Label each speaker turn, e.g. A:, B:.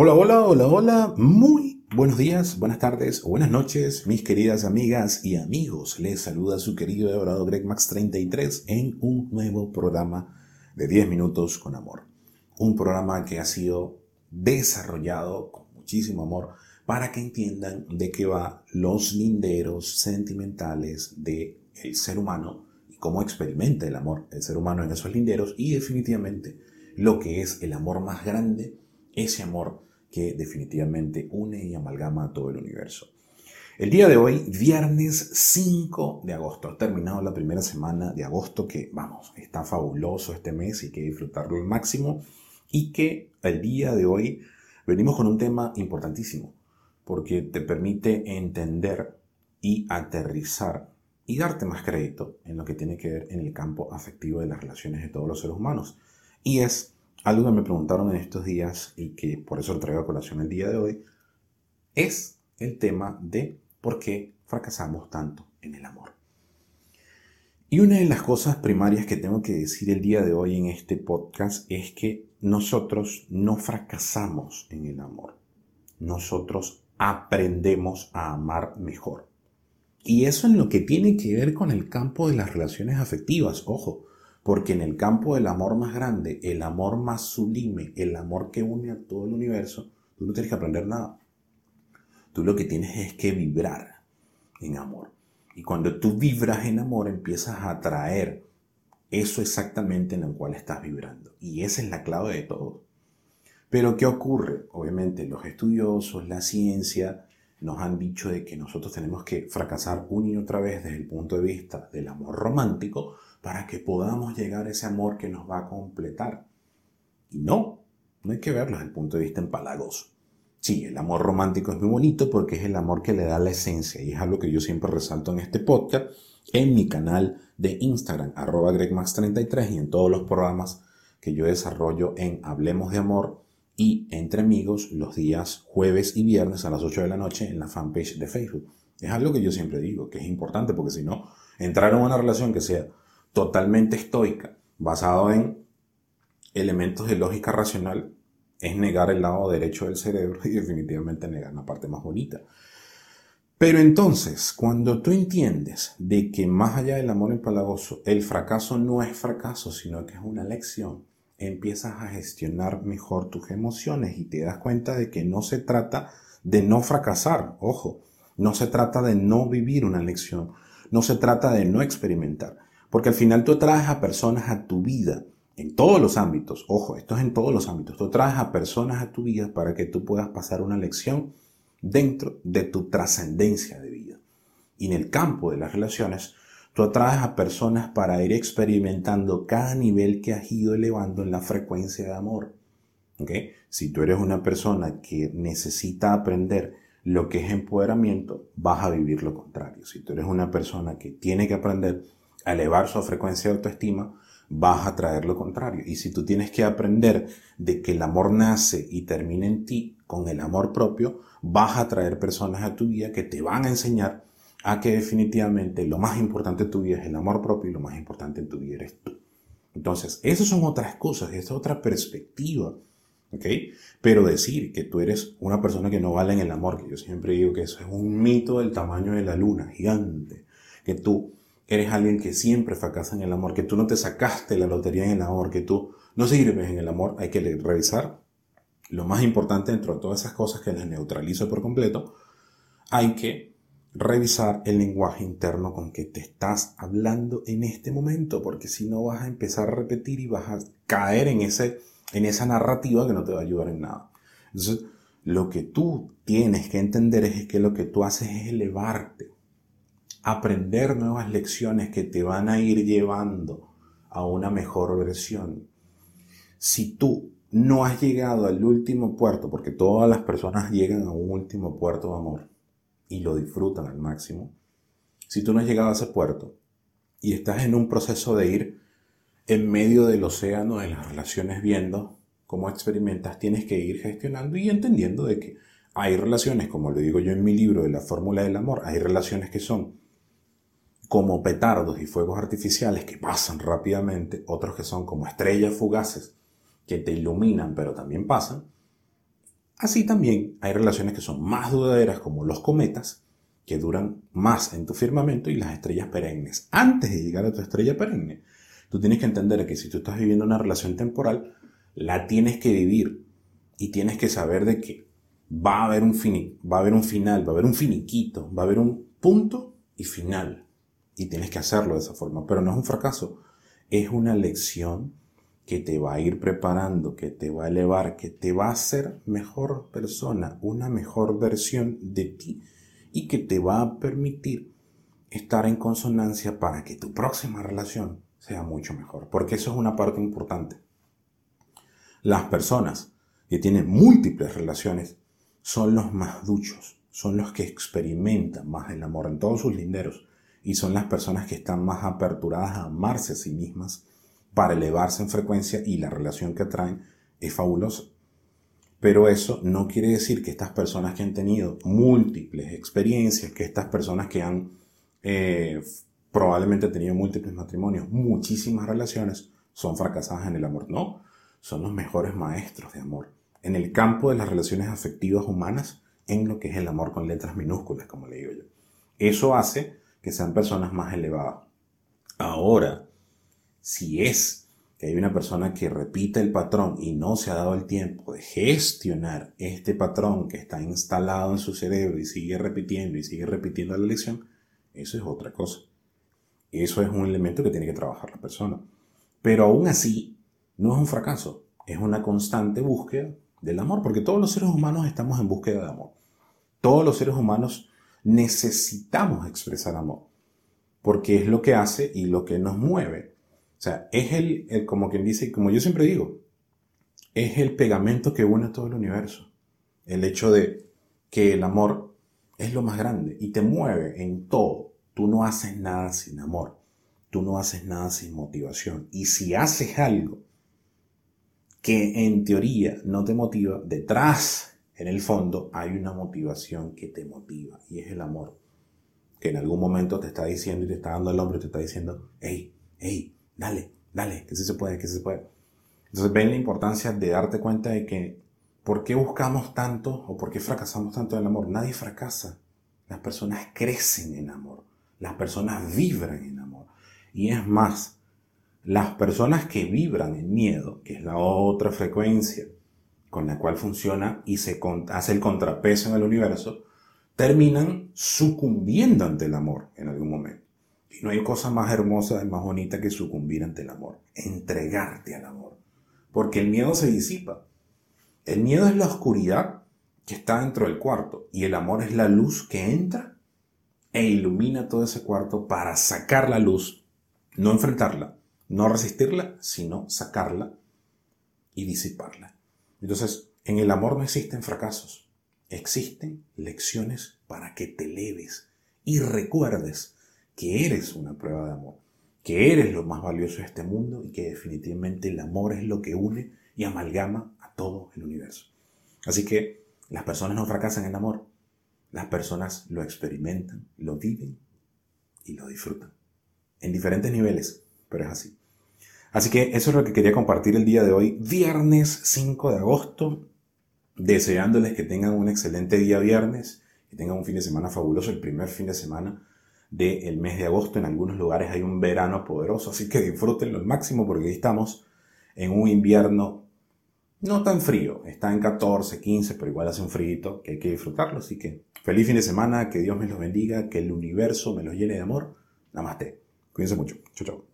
A: Hola, hola, hola, hola. Muy buenos días, buenas tardes o buenas noches, mis queridas amigas y amigos. Les saluda su querido adorado Greg Max 33 en un nuevo programa de 10 minutos con amor. Un programa que ha sido desarrollado con muchísimo amor para que entiendan de qué va los linderos sentimentales del el ser humano y cómo experimenta el amor el ser humano en esos linderos y definitivamente lo que es el amor más grande, ese amor que definitivamente une y amalgama a todo el universo. El día de hoy, viernes 5 de agosto, ha terminado la primera semana de agosto que, vamos, está fabuloso este mes y que disfrutarlo al máximo y que el día de hoy venimos con un tema importantísimo porque te permite entender y aterrizar y darte más crédito en lo que tiene que ver en el campo afectivo de las relaciones de todos los seres humanos. Y es algo que me preguntaron en estos días y que por eso lo traigo a colación el día de hoy, es el tema de por qué fracasamos tanto en el amor. Y una de las cosas primarias que tengo que decir el día de hoy en este podcast es que nosotros no fracasamos en el amor. Nosotros aprendemos a amar mejor. Y eso en lo que tiene que ver con el campo de las relaciones afectivas, ojo, porque en el campo del amor más grande, el amor más sublime, el amor que une a todo el universo, tú no tienes que aprender nada. Tú lo que tienes es que vibrar en amor. Y cuando tú vibras en amor, empiezas a atraer eso exactamente en lo cual estás vibrando. Y esa es la clave de todo. Pero ¿qué ocurre? Obviamente los estudiosos, la ciencia, nos han dicho de que nosotros tenemos que fracasar una y otra vez desde el punto de vista del amor romántico para que podamos llegar a ese amor que nos va a completar. Y no, no hay que verlo desde el punto de vista empalagoso. Sí, el amor romántico es muy bonito porque es el amor que le da la esencia y es algo que yo siempre resalto en este podcast, en mi canal de Instagram, arroba gregmax33 y en todos los programas que yo desarrollo en Hablemos de Amor y Entre Amigos los días jueves y viernes a las 8 de la noche en la fanpage de Facebook. Es algo que yo siempre digo, que es importante porque si no, entrar en una relación que sea totalmente estoica, basado en elementos de lógica racional, es negar el lado derecho del cerebro y definitivamente negar la parte más bonita. Pero entonces, cuando tú entiendes de que más allá del amor empalagoso, el fracaso no es fracaso, sino que es una lección, empiezas a gestionar mejor tus emociones y te das cuenta de que no se trata de no fracasar, ojo, no se trata de no vivir una lección, no se trata de no experimentar, porque al final tú traes a personas a tu vida, en todos los ámbitos, ojo, esto es en todos los ámbitos, tú traes a personas a tu vida para que tú puedas pasar una lección dentro de tu trascendencia de vida. Y en el campo de las relaciones, tú atraes a personas para ir experimentando cada nivel que has ido elevando en la frecuencia de amor. ¿Okay? Si tú eres una persona que necesita aprender lo que es empoderamiento, vas a vivir lo contrario. Si tú eres una persona que tiene que aprender elevar su frecuencia de autoestima, vas a traer lo contrario. Y si tú tienes que aprender de que el amor nace y termina en ti con el amor propio, vas a traer personas a tu vida que te van a enseñar a que definitivamente lo más importante en tu vida es el amor propio y lo más importante en tu vida eres tú. Entonces, esas son otras cosas, esa es otra perspectiva. ¿Ok? Pero decir que tú eres una persona que no vale en el amor, que yo siempre digo que eso es un mito del tamaño de la luna, gigante, que tú eres alguien que siempre fracasa en el amor, que tú no te sacaste la lotería en el amor, que tú no sirves en el amor, hay que revisar lo más importante dentro de todas esas cosas que las neutralizo por completo, hay que revisar el lenguaje interno con que te estás hablando en este momento, porque si no vas a empezar a repetir y vas a caer en, ese, en esa narrativa que no te va a ayudar en nada. Entonces, lo que tú tienes que entender es que lo que tú haces es elevarte aprender nuevas lecciones que te van a ir llevando a una mejor versión. Si tú no has llegado al último puerto, porque todas las personas llegan a un último puerto de amor y lo disfrutan al máximo, si tú no has llegado a ese puerto y estás en un proceso de ir en medio del océano de las relaciones viendo cómo experimentas, tienes que ir gestionando y entendiendo de que hay relaciones, como lo digo yo en mi libro de la fórmula del amor, hay relaciones que son como petardos y fuegos artificiales que pasan rápidamente, otros que son como estrellas fugaces que te iluminan pero también pasan, Así también hay relaciones que son más duraderas como los cometas, que duran más en tu firmamento y las estrellas perennes. Antes de llegar a tu estrella perenne, tú tienes que entender que si tú estás viviendo una relación temporal, la tienes que vivir y tienes que saber de que va a haber un, va a haber un final, va a haber un finiquito, va a haber un punto y final. Y tienes que hacerlo de esa forma. Pero no es un fracaso, es una lección que te va a ir preparando, que te va a elevar, que te va a hacer mejor persona, una mejor versión de ti y que te va a permitir estar en consonancia para que tu próxima relación sea mucho mejor. Porque eso es una parte importante. Las personas que tienen múltiples relaciones son los más duchos, son los que experimentan más el amor en todos sus linderos y son las personas que están más aperturadas a amarse a sí mismas para elevarse en frecuencia y la relación que atraen es fabulosa. Pero eso no quiere decir que estas personas que han tenido múltiples experiencias, que estas personas que han eh, probablemente tenido múltiples matrimonios, muchísimas relaciones, son fracasadas en el amor. No, son los mejores maestros de amor. En el campo de las relaciones afectivas humanas, en lo que es el amor con letras minúsculas, como le digo yo. Eso hace que sean personas más elevadas. Ahora, si es que hay una persona que repite el patrón y no se ha dado el tiempo de gestionar este patrón que está instalado en su cerebro y sigue repitiendo y sigue repitiendo la lección, eso es otra cosa. Eso es un elemento que tiene que trabajar la persona. Pero aún así, no es un fracaso, es una constante búsqueda del amor, porque todos los seres humanos estamos en búsqueda de amor. Todos los seres humanos necesitamos expresar amor, porque es lo que hace y lo que nos mueve. O sea, es el, como quien dice, como yo siempre digo, es el pegamento que une todo el universo. El hecho de que el amor es lo más grande y te mueve en todo. Tú no haces nada sin amor. Tú no haces nada sin motivación. Y si haces algo que en teoría no te motiva, detrás, en el fondo, hay una motivación que te motiva y es el amor. Que en algún momento te está diciendo y te está dando el hombro y te está diciendo, hey, hey, dale, dale, que sí se puede, que sí se puede. Entonces ven la importancia de darte cuenta de que ¿por qué buscamos tanto o por qué fracasamos tanto en el amor? Nadie fracasa. Las personas crecen en amor. Las personas vibran en amor. Y es más, las personas que vibran en miedo, que es la otra frecuencia con la cual funciona y se hace el contrapeso en el universo, terminan sucumbiendo ante el amor en algún momento. Y no hay cosa más hermosa y más bonita que sucumbir ante el amor, entregarte al amor. Porque el miedo se disipa. El miedo es la oscuridad que está dentro del cuarto y el amor es la luz que entra e ilumina todo ese cuarto para sacar la luz, no enfrentarla, no resistirla, sino sacarla y disiparla. Entonces, en el amor no existen fracasos, existen lecciones para que te eleves y recuerdes que eres una prueba de amor, que eres lo más valioso de este mundo y que definitivamente el amor es lo que une y amalgama a todo el universo. Así que las personas no fracasan en el amor, las personas lo experimentan, lo viven y lo disfrutan. En diferentes niveles, pero es así. Así que eso es lo que quería compartir el día de hoy, viernes 5 de agosto, deseándoles que tengan un excelente día viernes, que tengan un fin de semana fabuloso, el primer fin de semana del mes de agosto. En algunos lugares hay un verano poderoso, así que disfrútenlo al máximo porque estamos en un invierno no tan frío, está en 14, 15, pero igual hace un frío que hay que disfrutarlo. Así que feliz fin de semana, que Dios me los bendiga, que el universo me los llene de amor. Namaste. Cuídense mucho. Chau, chau.